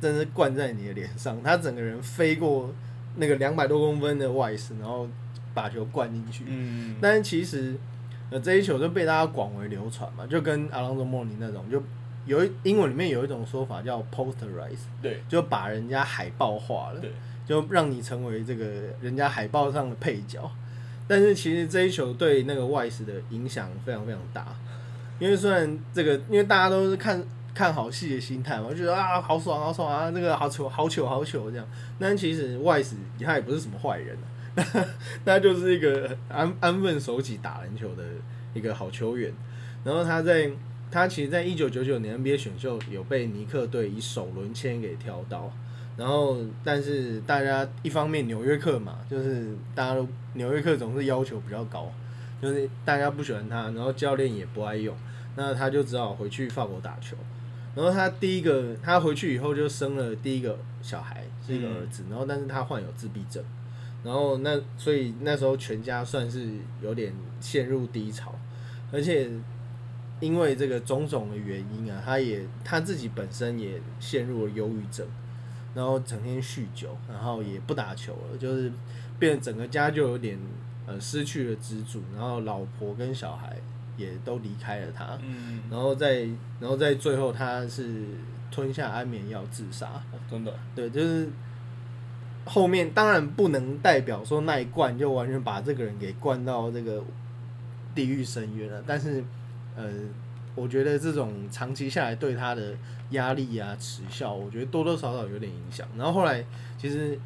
真是灌在你的脸上，他整个人飞过那个两百多公分的 Weiss，然后把球灌进去，嗯，但是其实，呃，这一球就被大家广为流传嘛，就跟阿朗佐莫尼那种，就有一英文里面有一种说法叫 posterize，对就把人家海报化了，对，就让你成为这个人家海报上的配角。但是其实这一球对那个外 e 的影响非常非常大，因为虽然这个，因为大家都是看看好戏的心态嘛，就觉得啊好爽好爽啊，这个好球好球好球这样。但其实外 e 他也不是什么坏人、啊，<laughs> 他就是一个安安分守己打篮球的一个好球员。然后他在他其实，在一九九九年 NBA 选秀有被尼克队以首轮签给挑到，然后但是大家一方面纽约客嘛，就是大家都纽约客总是要求比较高，就是大家不喜欢他，然后教练也不爱用，那他就只好回去法国打球。然后他第一个，他回去以后就生了第一个小孩，是一个儿子，然后但是他患有自闭症，然后那所以那时候全家算是有点陷入低潮，而且因为这个种种的原因啊，他也他自己本身也陷入了忧郁症，然后整天酗酒，然后也不打球了，就是变得整个家就有点呃失去了支柱，然后老婆跟小孩也都离开了他，嗯，然后在然后在最后他是吞下安眠药自杀，真的，对，就是后面当然不能代表说那一罐就完全把这个人给灌到这个地狱深渊了，但是呃，我觉得这种长期下来对他的压力啊、耻笑，我觉得多多少少有点影响。然后后来其实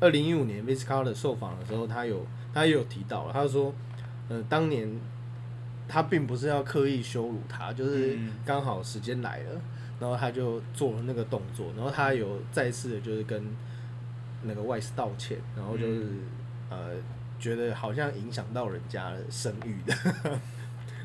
二零一五年 Vince Carter 受访的时候，他有他也有提到了，他说呃，当年他并不是要刻意羞辱他，就是嗯刚好时间来了。然后他就做了那个动作，然后他有再次的就是跟那个外事道歉，然后就是、呃觉得好像影响到人家的声誉的，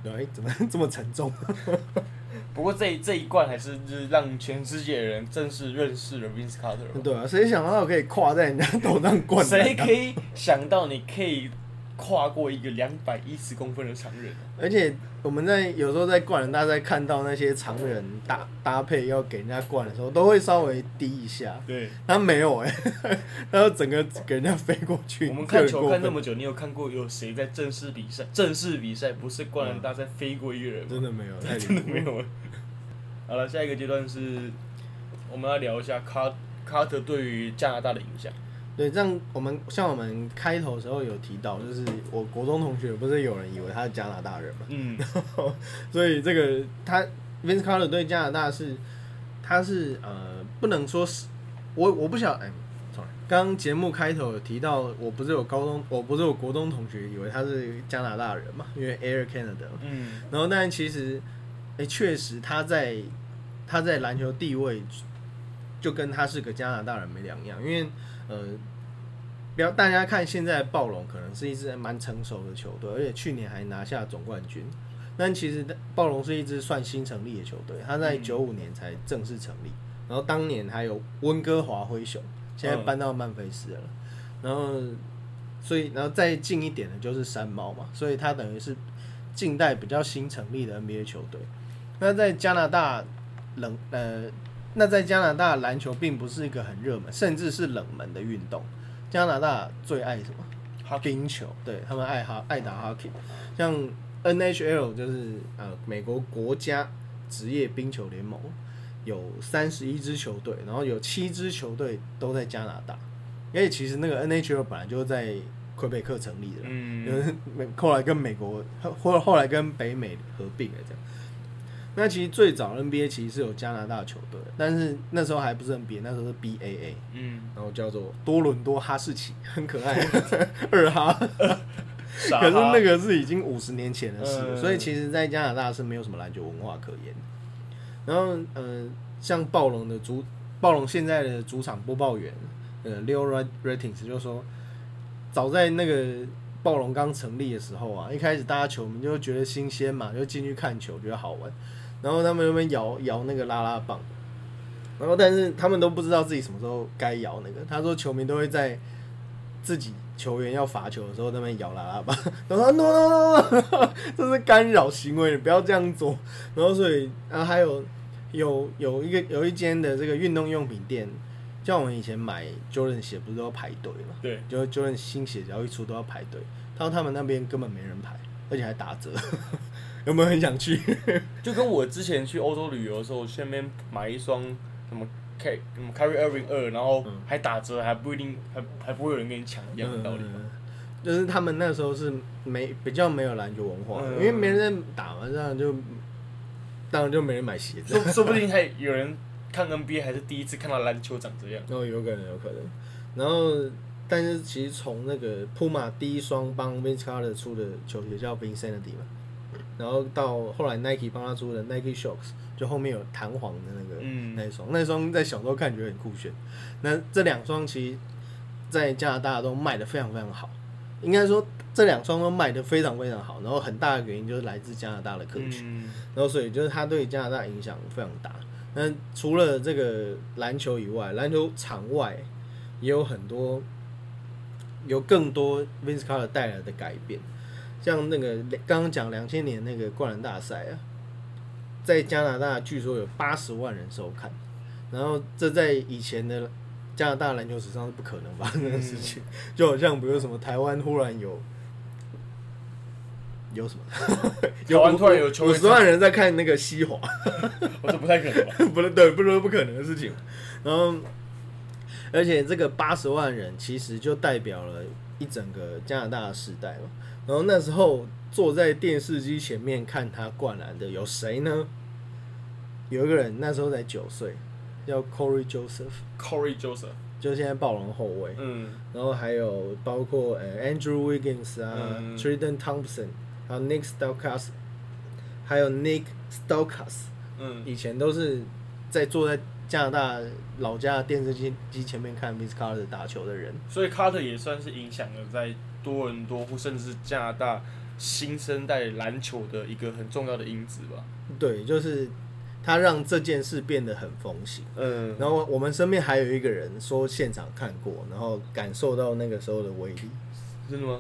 对，哎怎么 <laughs> 这么沉重？<laughs> 不过这这一冠还是就是让全世界的人正式认识了 Vince Carter。对啊，谁想到可以跨在人家头上灌？谁可以想到你可以跨过一个两百一十公分的常人啊？而且我们在有时候在灌篮大赛看到那些常人搭搭配要给人家灌的时候，都会稍微低一下，对，他没有哎、<laughs> 他要整个给人家飞过去。我们看球看那么久，你有看过有谁在正式比赛、正式比赛不是灌篮大赛飞过一个人吗？真的没有，<laughs> 真的没有了。好了，下一个阶段是我们要聊一下卡卡特对于加拿大的影响。对，这样我们像我们开头的时候有提到，就是我国中同学不是有人以为他是加拿大人嘛，<laughs> 嗯，所以这个他 Vince Carter 对加拿大是他是呃不能说是，我我不晓哎，sorry，刚刚节目开头有提到，我不是有高中，我不是有国中同学以为他是加拿大人嘛，因为 Air Canada，嗯，然后但其实哎确实他在他在篮球地位就跟他是个加拿大人没两样，因为呃，不要大家看现在暴龙可能是一支蛮成熟的球队，而且去年还拿下总冠军。但其实暴龙是一支算新成立的球队，他在嗯九五年才正式成立，然后当年还有温哥华灰熊，现在搬到曼菲斯了，然后所以然后再近一点的就是山猫嘛，所以它等于是近代比较新成立的 NBA 球队。那在加拿大冷呃，那在加拿大篮球并不是一个很热门，甚至是冷门的运动。加拿大最爱什么？哈冰球，对他们爱哈爱打 hockey，像 NHL 就是呃美国国家职业冰球联盟，有三十一支球队，然后有七支球队都在加拿大，因为其实那个 NHL 本来就在魁北克成立的，嗯后来跟美国后后后来跟北美合并了这样。那其实最早 NBA 其实是有加拿大球队，但是那时候还不是 NBA，那时候是 BAA，嗯，然后叫做多伦多哈士奇，很可爱，<laughs> 二 <laughs> 哈。可是那个是已经五十年前的事所以其实，在加拿大是没有什么篮球文化可言。然后，呃，像暴龙的主暴龙现在的主场播报员，呃，Leo Rat- Ratings 就说，早在那个暴龙刚成立的时候啊，一开始大家球迷就觉得新鲜嘛，就进去看球，觉得好玩。然后他们那边摇摇那个拉拉棒，然后但是他们都不知道自己什么时候该摇那个。他说球迷都会在自己球员要罚球的时候在那边摇拉拉棒，然后说 no no no，这是干扰行为，你不要这样做。然后所以啊还有有有一个有一间的这个运动用品店，像我们以前买 Jordan 鞋不是都要排队嘛？对，就 Jordan 新鞋只要一出都要排队，他说他们那边根本没人排，而且还打折，有没有很想去？<laughs> 就跟我之前去欧洲旅游的时候，去那边买一双什么 K 什么 Carry Irving 二，然后嗯还打折，还不一定还还不会有人跟你抢一样的道理。嗯就是他们那时候是没比较没有篮球文化，嗯因为没人打嘛，这样就当然就没人买鞋子。说说不定还有人看 NBA 还是第一次看到篮球长这样。哦，有可能，有可能。然后，但是其实从那个 Puma 第一双帮 Vince Carter 出的球鞋叫 Vincenity 嘛，然后到后来 Nike 帮他出的 Nike Shocks，就后面有弹簧的那个、嗯那一双，那双在小时候看觉得很酷炫。那这两双其实，在加拿大都卖的非常非常好，应该说这两双都卖的非常非常好，然后很大的原因就是来自加拿大的客群。嗯，然后所以就是他对加拿大影响非常大。那除了这个篮球以外，篮球场外也有很多有更多 Vince Carter 带来的改变，像那个刚刚讲两千年那个灌篮大赛啊，在加拿大据说有八十万人收看，然后这在以前的加拿大篮球史上是不可能发生的事情，就好像比如什么台湾忽然有。有什么？<laughs> 台湾突然有五十万人在看那个西华，<laughs> 我说不太可能吧？<laughs> 不是对，不是不可能的事情。然后而且这个八十万人其实就代表了一整个加拿大的时代嘛。然后那时候坐在电视机前面看他灌篮的有谁呢？有一个人那时候才九岁，叫 Corey Joseph，Corey Joseph，就现在暴龙后卫。嗯，然后还有包括呃 Andrew Wiggins 啊、嗯 Tristan Thompson，还有 Nick Stokas，还有 Nick Stokas，嗯，以前都是在坐在加拿大老家的电视机机前面看 Vince Carter 打球的人。所以 Carter 也算是影响了在多伦多或甚至是加拿大新生代篮球的一个很重要的因子吧。对，就是他让这件事变得很风行。嗯，然后我们身边还有一个人说现场看过，然后感受到那个时候的威力，真的吗？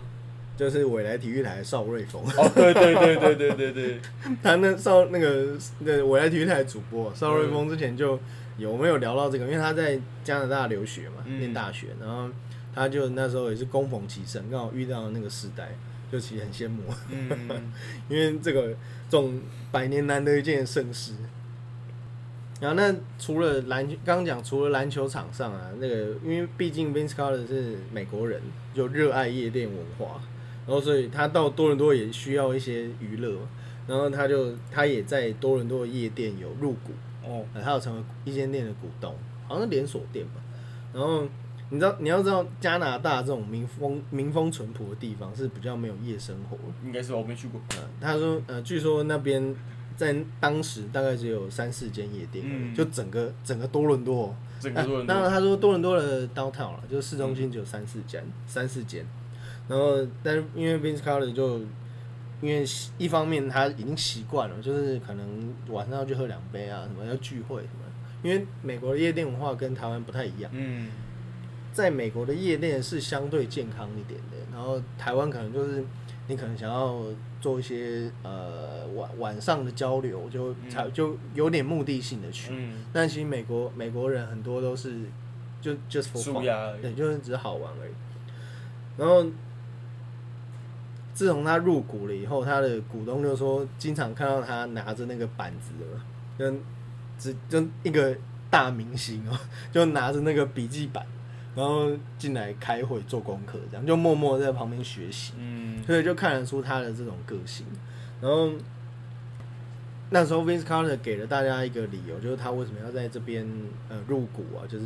就是未来体育台的邵瑞峰。哦，对对对对对对对，<laughs> 他那邵那个那未来体育台的主播邵瑞峰之前就有没有聊到这个？因为他在加拿大留学嘛，嗯念大学，然后他就那时候也是恭逢其盛，刚好遇到那个时代，就其实很羡慕，嗯，<laughs> 因为这个这种百年难得一见的盛事。然后那除了篮，刚刚讲除了篮球场上啊，那个因为毕竟 Vince Carter 是美国人，就热爱夜店文化，然后所以他到多伦多也需要一些娱乐，然后他就他也在多伦多的夜店有入股，哦，呃，他有成为一间店的股东，好像是连锁店吧。然后你知道你要知道加拿大这种民风民风淳朴的地方是比较没有夜生活的。应该是吧，我没去过。呃，他说呃，据说那边在当时大概只有三四间夜店，嗯就整个整个多伦多哦。整个多伦啊当然，他说多伦多的 downtown 了，就是市中心只有三四间，三四间。然后，但是因为 Vince Carter 就因为一方面他已经习惯了，就是可能晚上要去喝两杯啊，什么要聚会什么。因为美国的夜店文化跟台湾不太一样，嗯，在美国的夜店是相对健康一点的，然后台湾可能就是你可能想要做一些呃晚晚上的交流，就才就有点目的性的去。嗯，但其实美国美国人很多都是就 just for fun，对，就是只是好玩而已。然后自从他入股了以后，他的股东就说，经常看到他拿着那个板子的，跟只就一个大明星哦，就拿着那个笔记本，然后进来开会做功课，这样就默默在旁边学习。嗯，所以就看得出他的这种个性。然后那时候 Vince Carter 给了大家一个理由，就是他为什么要在这边呃入股啊，就是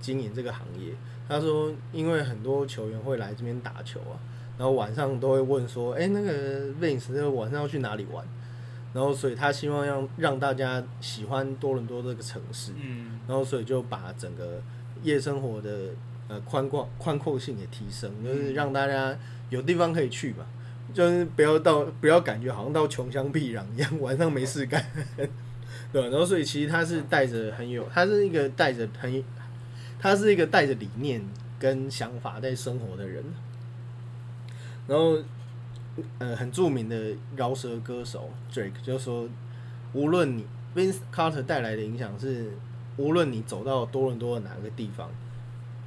经营这个行业。他说，因为很多球员会来这边打球啊，然后晚上都会问说，哎、那个 Vince 那个晚上要去哪里玩？然后所以他希望让让大家喜欢多伦多这个城市，嗯，然后所以就把整个夜生活的呃宽广宽阔性也提升，就是让大家有地方可以去嘛，就是不要到不要感觉好像到穷乡僻壤一样，<laughs> 晚上没事干，<laughs> 对吧然后所以其实他是带着很有，他是一个带着很，他是一个带着理念跟想法在生活的人，然后呃很著名的饶舌歌手 Drake 就说，无论你 Vince Carter 带来的影响是，无论你走到多伦多的哪个地方，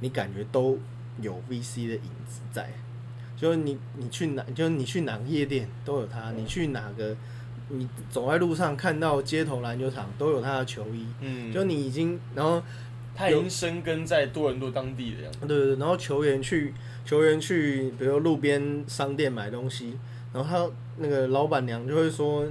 你感觉都有 VC 的影子在。就是你你去哪，就是你去哪个夜店都有他，你去哪个，你走在路上看到街头篮球场都有他的球衣。嗯，就你已经，然后他已经生根在多伦多当地的样子。对对对，然后球员去球员去，比如路边商店买东西，然后他那个老板娘就会说：“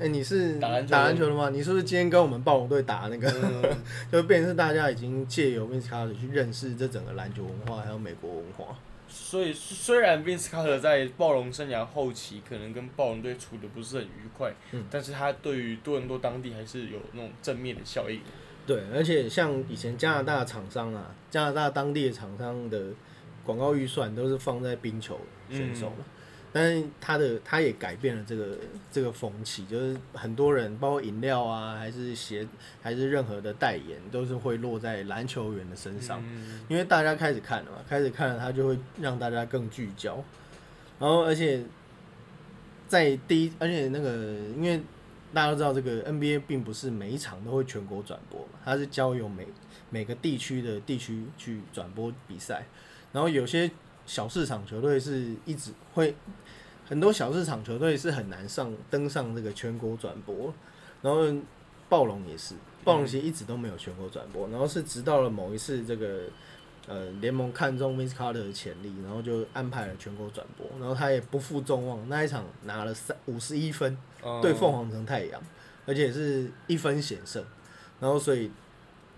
哎、你是打篮球的打篮球的吗？你是不是今天跟我们暴龙队打那个？”嗯 <laughs> 就变成是大家已经借由 Vince Carter 去认识这整个篮球文化，还有美国文化。所以虽然 Vince Carter 在暴龙生涯后期可能跟暴龙队处的不是很愉快，嗯但是他对于多伦多当地还是有那种正面的效应。对，而且像以前加拿大厂商啊，加拿大当地的厂商的广告预算都是放在冰球选手嘛，但是他的他也改变了这个这个风气，就是很多人包括饮料啊，还是鞋，还是任何的代言，都是会落在篮球员的身上。嗯因为大家开始看了嘛，开始看了，他就会让大家更聚焦。然后，而且在第一，而且那个，因为大家都知道，这个 NBA 并不是每一场都会全国转播，它是交由每每个地区的地区去转播比赛。然后有些小市场球队是一直会，很多小市场球队是很难上登上这个全国转播。然后暴龙也是，暴龙其实一直都没有全国转播，然后是直到了某一次这个呃联盟看中 Vince Carter 的潜力，然后就安排了全国转播，然后他也不负众望，那一场拿了三五十一分，哦对凤凰城太阳，而且是一分险胜，然后所以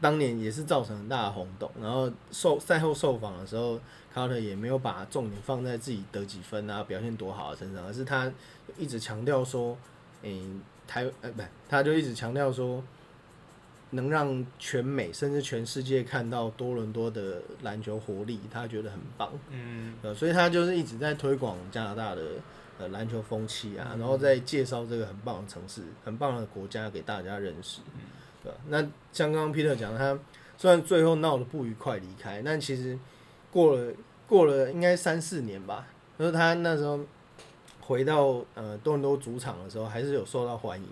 当年也是造成很大的轰动。然后受赛后受访的时候，卡特也没有把重点放在自己得几分啊、表现多好啊身上，而是他一直强调说，诶、台呃不，他就一直强调说，能让全美甚至全世界看到多伦多的篮球活力，他觉得很棒。嗯。呃，所以他就是一直在推广加拿大的呃篮球风气啊，然后再介绍这个很棒的城市、很棒的国家给大家认识，对吧？那像刚刚 Peter 讲，他虽然最后闹得不愉快离开，但其实过了过了应该三四年吧，就是他那时候回到呃多伦多主场的时候，还是有受到欢迎，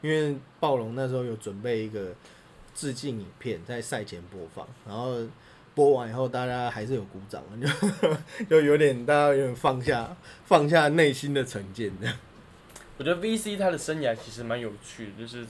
因为暴龙那时候有准备一个致敬影片在赛前播放，然后。播完以后，大家还是有鼓掌，就 <laughs> 就有点大家有点放下放下内心的成见这样。我觉得 VC 他的生涯其实蛮有趣，就是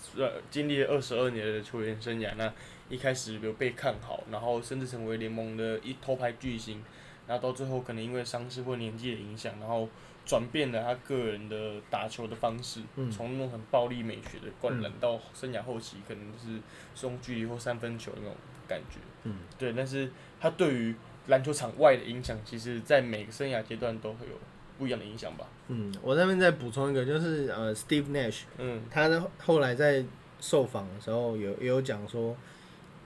经历了二十二年的球员生涯，那一开始有被看好，然后甚至成为联盟的一头牌巨星，然后到最后可能因为伤势或年纪的影响，然后转变了他个人的打球的方式，嗯从那种很暴力美学的灌篮到生涯后期可能就是中距离或三分球那种感觉。嗯，对，但是他对于篮球场外的影响，其实在每个生涯阶段都会有不一样的影响吧。嗯，我那边再补充一个，就是呃，Steve Nash，嗯他的后来在受访的时候有也有讲说，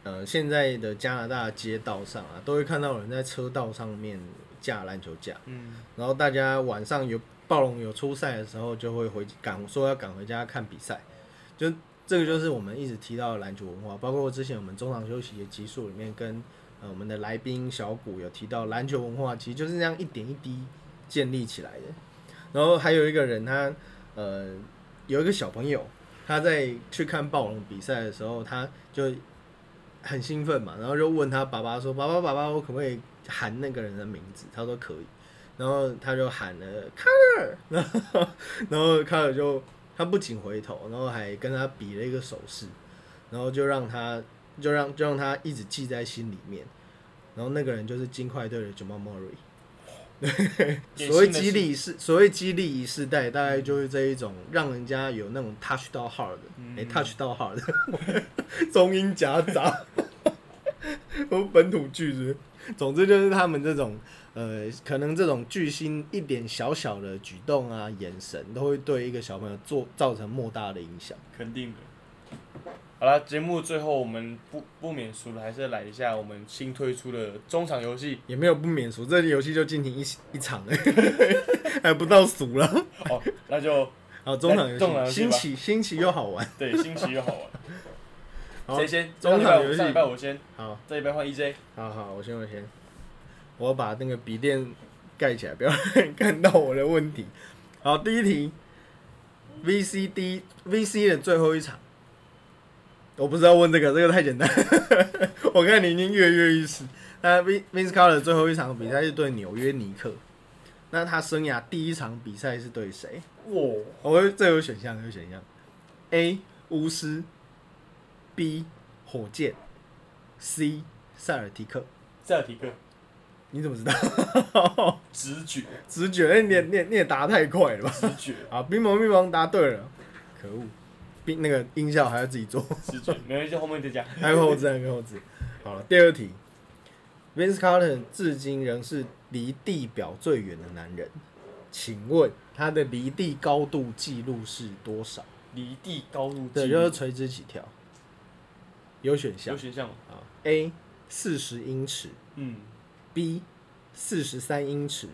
呃，现在的加拿大街道上啊，都会看到有人在车道上面架篮球架，嗯然后大家晚上有暴龙有出赛的时候，就会回赶说要赶回家看比赛，就这个就是我们一直提到的篮球文化，包括之前我们中场休息的集数里面跟呃我们的来宾小谷有提到篮球文化，其实就是这样一点一滴建立起来的。然后还有一个人他呃有一个小朋友，他在去看暴龙比赛的时候，他就很兴奋嘛，然后就问他爸爸说：“爸爸，爸爸，我可不可以喊那个人的名字？”他说可以，然后他就喊了 “Color”，<laughs> 然后然后 Color 就他不仅回头，然后还跟他比了一个手势，然后就让他就让就让他一直记在心里面。然后那个人就是金块队的 Jamal Murray。所谓激励是所谓激励一世代，大概就是这一种让人家有那种 touch 到 hard，哎、t o u c h 到 hard，中英夹杂，我本土句子。总之就是他们这种呃，可能这种巨星一点小小的举动啊、眼神，都会对一个小朋友做造成莫大的影响。肯定的。好了，节目最后我们不不免俗的，还是来一下我们新推出的中场游戏。也没有不免俗，这游戏就进行一一场了，<laughs> 还不到俗了。哦，那就 <laughs> 好，中场游戏，新奇新奇又好玩。对新奇又好玩。<laughs> 谁先？中场游戏上礼拜我先，好，这一拜换 EJ。好好，我先我先，我把那个笔电盖起来，不要看到我的问题。好，第一题，VCD VC 的最后一场，我不知道问这个，这个太简单。<laughs> 我看你已经跃跃欲试。那 Vince Carter 最后一场比赛是对纽约尼克，那他生涯第一场比赛是对谁？哇，我这有选项，有选项：A. 巫师，B. 火箭，C. 塞尔提克。塞尔提克，你怎么知道？<laughs> 直觉，直觉，哎你也你也你也答太快了吧？直觉，<laughs> 啊，冰雹冰雹答对了，可恶！冰那个音效还要自己做，没关系，后面再讲。还有后置，还有后置。好了，第二题，Vince Carter 至今仍是离地表最远的男人，请问他的离地高度记录是多少？离地高度对，计就是垂直起跳。有选项有选项吗？啊，A 四十英尺嗯，，B 四十三英尺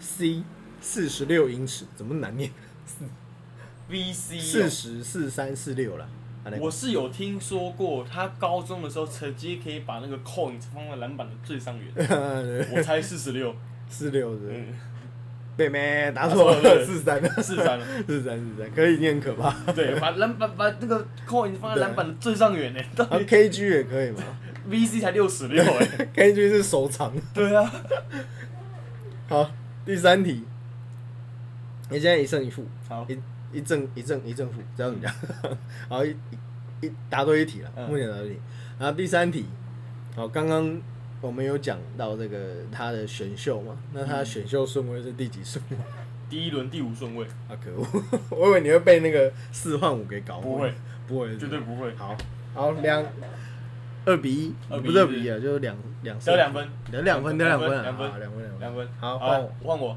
，C 四十六英尺，怎么难念？VC 四哦。十四三四六了。我是有听说过，他高中的时候直接可以把那个 coin 放在篮板的最上缘，<laughs> 我猜四十六，四六的，嗯，妹妹答答错了，四三，四三。<laughs> 了，四三四三，可以，你很可怕。对，把篮板把那个 coin 放在篮板的最上缘呢，<laughs> 到然后 KG 也可以吗？VC 才六十六哎，？KG 是手长。对啊，好，第三题，你现在一胜一负，好，一一正一正一正负，这样子讲。<laughs> 然后一一答对一题了，嗯目前答对一题。然后第三题，好，刚刚我们有讲到这个他的选秀嘛？那他的选秀顺位是第几顺位？第一轮第五顺位，啊，可恶！<laughs> 我以为你会被那个四换五给搞混。不会，不会，绝对不会。好，好两二比一，二比一不是二比一啊，就是两两得两分，得两分，得两分啊，两分两分，两分，两分。好，换我，换我。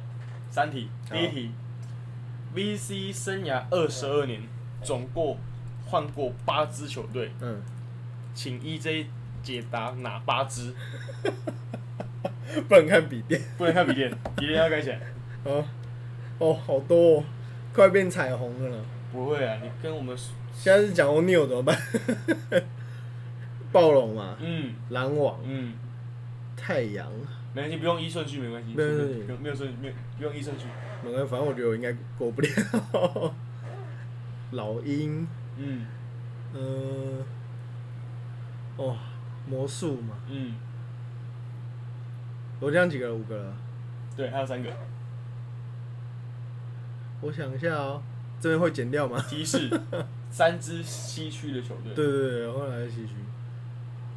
三题，第一题，VC 生涯二十二年，总共换过八支球队，嗯，请 EJ 解答哪八支？<laughs> 不能看笔电，不能看笔电，<laughs> 笔电要盖起来。哦，哦，好多哦，快变彩虹了呢。不会啊，你跟我们，现在是讲欧尼尔怎么办？<laughs> 暴龙嘛，嗯篮网、嗯，太阳，没关系，不用依顺序，没关系，没有没有不用没有顺序，没有不用依顺序。没关系，反正我觉得我应该过不了。老鹰，嗯嗯、哦，魔术嘛，嗯，我这样几个了？五个了。对，还有三个我想一下哦，这边会剪掉吗？提示，三支西区的球队。对对对，后来的西区。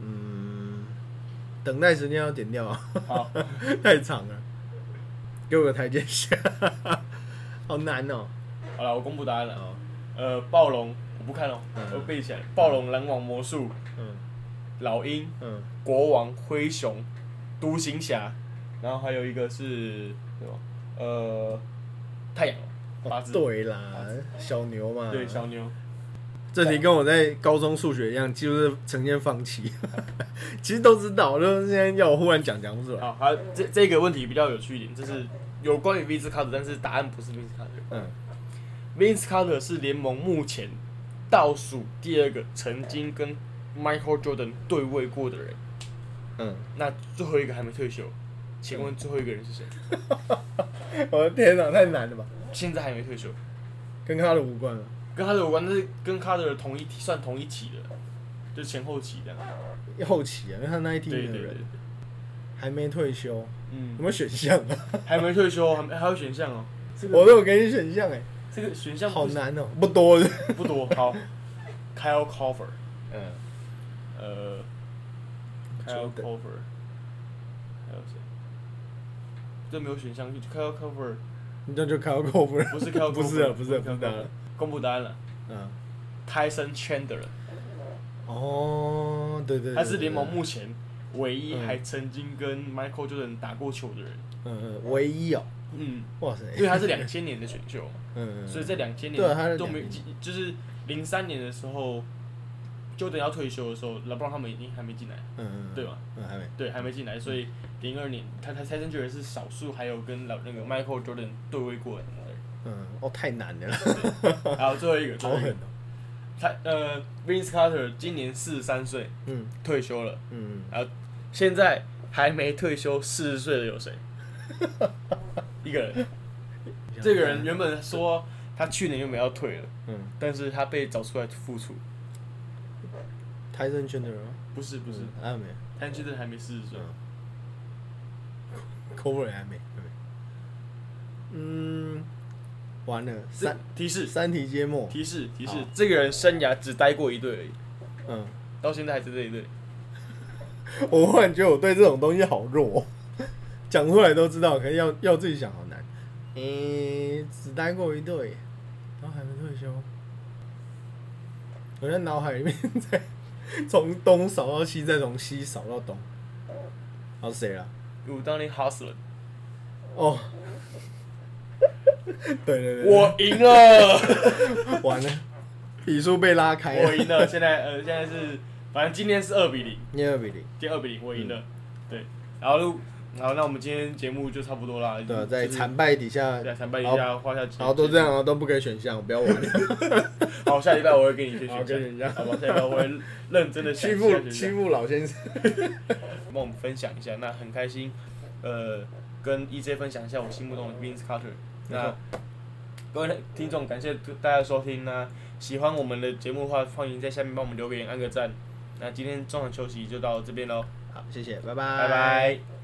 嗯，等待时间要剪掉啊，好，<laughs> 太长了，给我个台阶下，<laughs> 好难哦。好了，我公布答案了。好，呃，暴龙我不看哦，嗯我背起来。暴龙、篮网、魔术、嗯老鹰、嗯，国王、灰熊、独行侠，然后还有一个是什么？呃，太阳八支。哦对啦，小牛嘛。对，小牛。这题跟我在高中数学一样，就是呈现放弃。<laughs> 其实都知道，就是现在要我忽然讲讲不出来。好，还有这这个问题比较有趣一点，就是有关于 Vince Carter，但是答案不是 Vince Carter。嗯 Vince Carter 是联盟目前倒数第二个曾经跟 Michael Jordan 对位过的人。嗯，那最后一个还没退休，请问最后一个人是谁？<laughs> 我的天哪，太难了吧？现在还没退休，跟他的无关了。跟他的有关，但是跟 Carter 同一期算同一期的，就前后期这样。后期啊，因为他那一 team 对对对的人，还没退休，有嗯，没有选项啊？<laughs> 还没退休，还没还有选项哦。这我个都有给你选项哎，这个选项不好难哦，不多的。不多。好，<laughs> Kyle Korver，嗯，呃，Kyle Jordan Korver，还有谁？这没有选项就，Kyle Korver 那就开到扣分。不是 Kyle 不是啊，不是啊，不 Kyle 是啊 Korver。公布答案了。嗯，，Tyson Chandler，哦，对对，对他是联盟目前唯一嗯还曾经跟 Michael Jordan 打过球的人。嗯嗯唯一哦，嗯，哇塞，因为他是两千年的选秀，<laughs> 嗯，嗯所以在两千年都没2000，就是零三年的时候，Jordan 要退休的时候，LeBron 他们已经还没进来，嗯嗯，对吧？嗯，还没，对，还没进来，所以零二年他他泰森觉得是少数还有跟老那个 Michael Jordan 对位过的人。嗯，哦，太难了，<laughs> 还有最后一个，最后一个，好狠哦，他呃 Vince Carter 今年四十三岁嗯。退休了，嗯，然后现在还没退休四十岁的有谁？<laughs> 一个人，这个人原本说他去年原本要退了，嗯，但是他被找出来复出，泰森圈的人吗？不是不是，还没？他现在还没四十岁，，cover 还没，还没，嗯，完了，这三提示三题皆末，提示提示，这个人生涯只待过一队而已，嗯，到现在还是这一队。<laughs> 我忽然觉得我对这种东西好弱，<laughs> 讲出来都知道，可是要要自己想好难。诶、只待过一队，然后还没退休。我在脑海里面在从东扫到西，再从西扫到东。好谁啊？武当年 Hustler，哦，<laughs> 对对对，我赢了，<laughs> 完了，比数被拉开了，我赢了。<laughs> 现在呃，现在是，反正今天是二比零，你二比零。今天二比零，我赢了。对，然后然后，那我们今天节目就差不多啦。对啊，就是在惨败底下，对惨败底下画下结。然后都这样啊，都不给选项，不要玩了，好，下礼拜我会给你一些好选项，好吧？下礼拜我会认真的欺负欺负老先生。帮我们分享一下，那很开心，呃，跟 EJ 分享一下我心目中的 Vince Carter。那各位听众，感谢大家收听那喜欢我们的节目的话，欢迎在下面帮我们留个言，按个赞。那今天中场休息就到这边喽，好，谢谢，拜拜拜拜。